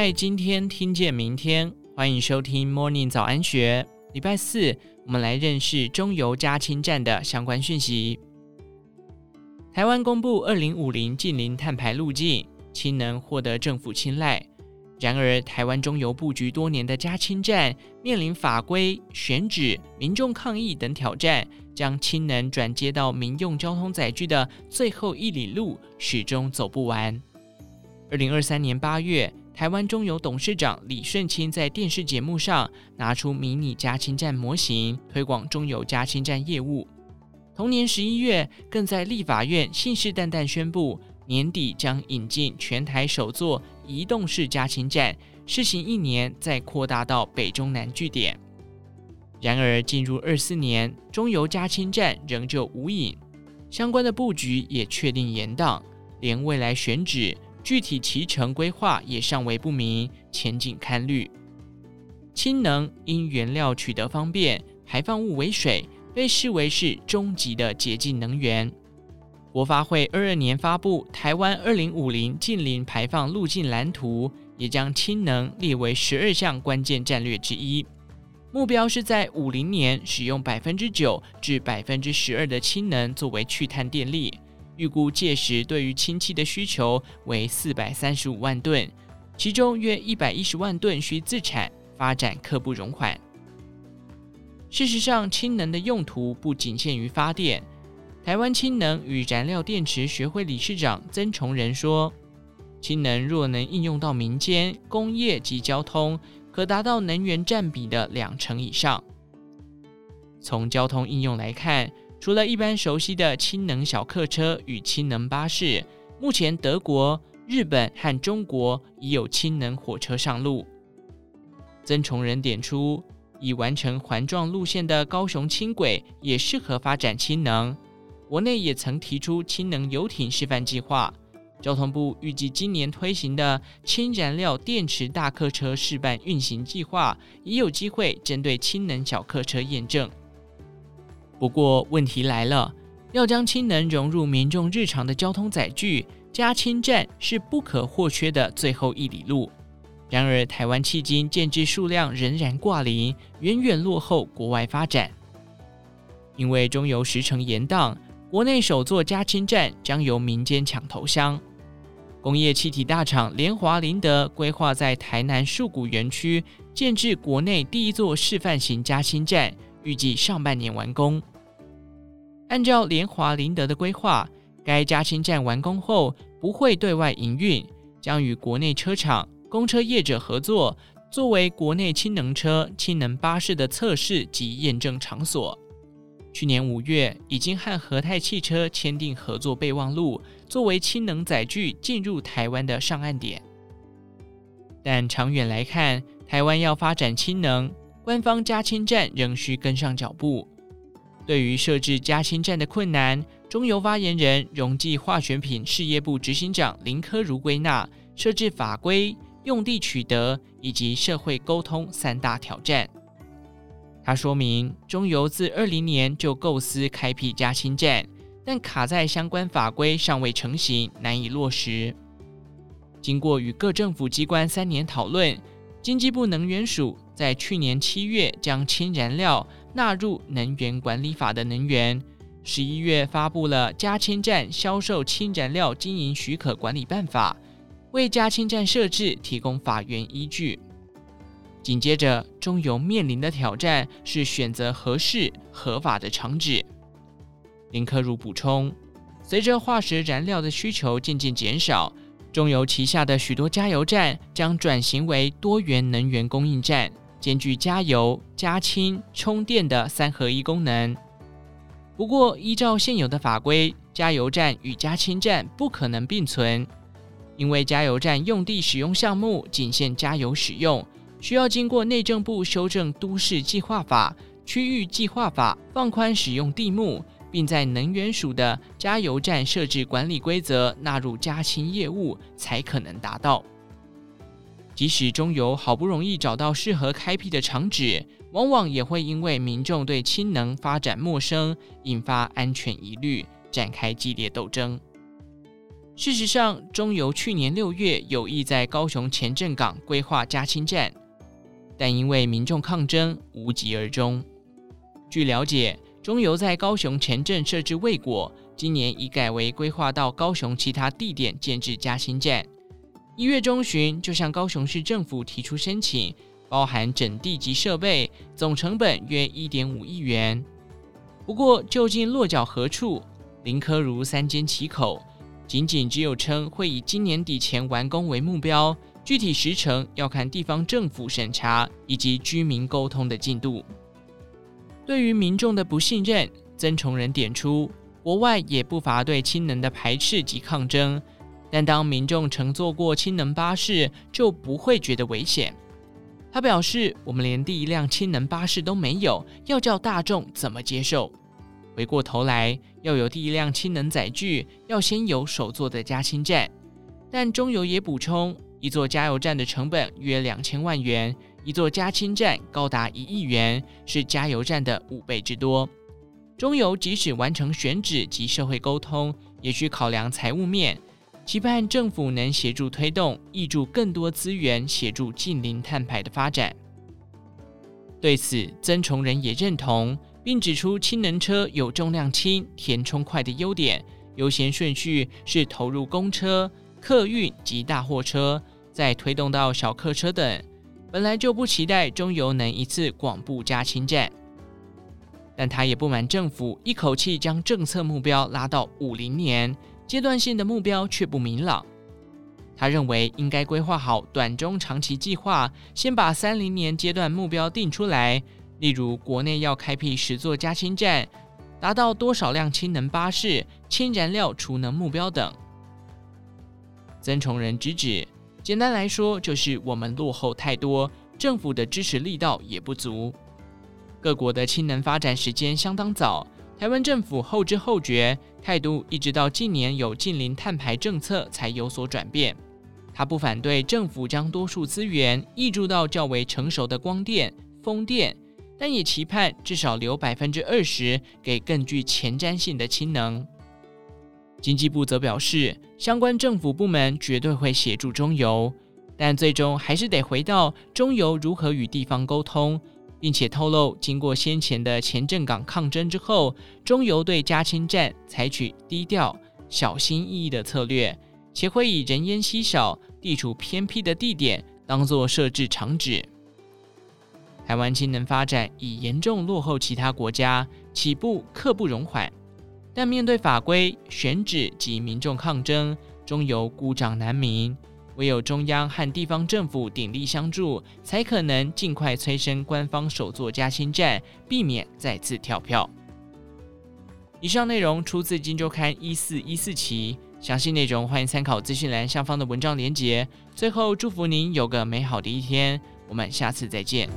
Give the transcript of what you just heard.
在今天听见明天，欢迎收听 Morning 早安学。礼拜四，我们来认识中油加氢站的相关讯息。台湾公布二零五零近零碳排路径，氢能获得政府青睐。然而，台湾中油布局多年的加氢站，面临法规、选址、民众抗议等挑战，将氢能转接到民用交通载具的最后一里路，始终走不完。二零二三年八月，台湾中油董事长李顺清在电视节目上拿出迷你加氢站模型，推广中油加氢站业务。同年十一月，更在立法院信誓旦旦宣布，年底将引进全台首座移动式加氢站，试行一年，再扩大到北中南据点。然而，进入二四年，中油加氢站仍旧无影，相关的布局也确定延宕，连未来选址、具体骑程规划也尚为不明，前景堪虑。氢能因原料取得方便，排放物为水，被视为是终极的洁净能源。国发会二二年发布《台湾二零五零近零排放路径蓝图》，也将氢能列为十二项关键战略之一。目标是在五零年使用百分之九至百分之十二的氢能作为去碳电力。预估届时对于氢气的需求为四百三十五万吨，其中约一百一十万吨需自产，发展刻不容缓。事实上，氢能的用途不仅限于发电。台湾氢能与燃料电池学会理事长曾崇仁说：“氢能若能应用到民间、工业及交通，可达到能源占比的两成以上。从交通应用来看，除了一般熟悉的氢能小客车与氢能巴士，目前德国、日本和中国已有氢能火车上路。”曾崇仁点出，已完成环状路线的高雄轻轨也适合发展氢能。国内也曾提出氢能游艇示范计划，交通部预计今年推行的氢燃料电池大客车示范运行计划，也有机会针对氢能小客车验证。不过问题来了，要将氢能融入民众日常的交通载具，加氢站是不可或缺的最后一里路。然而，台湾迄今建置数量仍然挂零，远远落后国外发展。因为中油时程延宕。国内首座加氢站将由民间抢头香。工业气体大厂联华林德规划在台南树谷园区建置国内第一座示范型加氢站，预计上半年完工。按照联华林德的规划，该加氢站完工后不会对外营运，将与国内车厂、公车业者合作，作为国内氢能车、氢能巴士的测试及验证场所。去年五月，已经和和泰汽车签订合作备忘录，作为氢能载具进入台湾的上岸点。但长远来看，台湾要发展氢能，官方加氢站仍需跟上脚步。对于设置加氢站的困难，中油发言人、溶剂化学品事业部执行长林科如归纳：设置法规、用地取得以及社会沟通三大挑战。他说明，中油自二零年就构思开辟加氢站，但卡在相关法规尚未成型，难以落实。经过与各政府机关三年讨论，经济部能源署在去年七月将氢燃料纳入能源管理法的能源，十一月发布了加氢站销售氢燃料经营许可管理办法，为加氢站设置提供法源依据。紧接着，中油面临的挑战是选择合适合法的厂址。林科如补充，随着化石燃料的需求渐渐减少，中油旗下的许多加油站将转型为多元能源供应站，兼具加油、加氢、充电的三合一功能。不过，依照现有的法规，加油站与加氢站不可能并存，因为加油站用地使用项目仅限加油使用。需要经过内政部修正都市计划法、区域计划法，放宽使用地目，并在能源署的加油站设置管理规则纳入加氢业务，才可能达到。即使中油好不容易找到适合开辟的厂址，往往也会因为民众对氢能发展陌生，引发安全疑虑，展开激烈斗争。事实上，中油去年六月有意在高雄前镇港规划加氢站，但因为民众抗争，无疾而终。据了解，中油在高雄前镇设置未果，今年已改为规划到高雄其他地点建置加氢站。一月中旬就向高雄市政府提出申请，包含整地及设备，总成本约一点五亿元。不过，究竟落脚何处？林科如三缄其口，仅仅只有称会以今年底前完工为目标，具体时程要看地方政府审查以及居民沟通的进度。对于民众的不信任，曾崇仁点出，国外也不乏对氢能的排斥及抗争，但当民众乘坐过氢能巴士，就不会觉得危险。他表示，我们连第一辆氢能巴士都没有，要叫大众怎么接受？回过头来，要有第一辆氢能载具，要先有首座的加氢站。但中油也补充，一座加油站的成本约两千万元。一座加氢站高达一亿元，是加油站的五倍之多。中油即使完成选址及社会沟通，也需考量财务面，期盼政府能协助推动，挹注更多资源，协助近零碳排的发展。对此，曾崇仁也认同，并指出氢能车有重量轻、填充快的优点，优先顺序是投入公车、客运及大货车，再推动到小客车等。本来就不期待中油能一次广布加氢站，但他也不满政府一口气将政策目标拉到五零年，阶段性的目标却不明朗。他认为应该规划好短中长期计划，先把三零年阶段目标定出来，例如国内要开辟十座加氢站，达到多少辆氢能巴士、氢燃料储能目标等。曾崇仁直指。简单来说，就是我们落后太多，政府的支持力道也不足。各国的氢能发展时间相当早，台湾政府后知后觉，态度一直到近年有近零碳排政策才有所转变。他不反对政府将多数资源挹注到较为成熟的光电、风电，但也期盼至少留百分之二十给更具前瞻性的氢能。经济部则表示，相关政府部门绝对会协助中油，但最终还是得回到中油如何与地方沟通，并且透露，经过先前的前镇港抗争之后，中油对加氢站采取低调、小心翼翼的策略，且会以人烟稀少、地处偏僻的地点当作设置场址。台湾氢能发展已严重落后其他国家，起步刻不容缓。但面对法规、选址及民众抗争，中油孤掌难鸣。唯有中央和地方政府鼎力相助，才可能尽快催生官方首座加薪站，避免再次跳票。以上内容出自《金周刊》一四一四期，详细内容欢迎参考资讯栏下方的文章连结。最后，祝福您有个美好的一天，我们下次再见。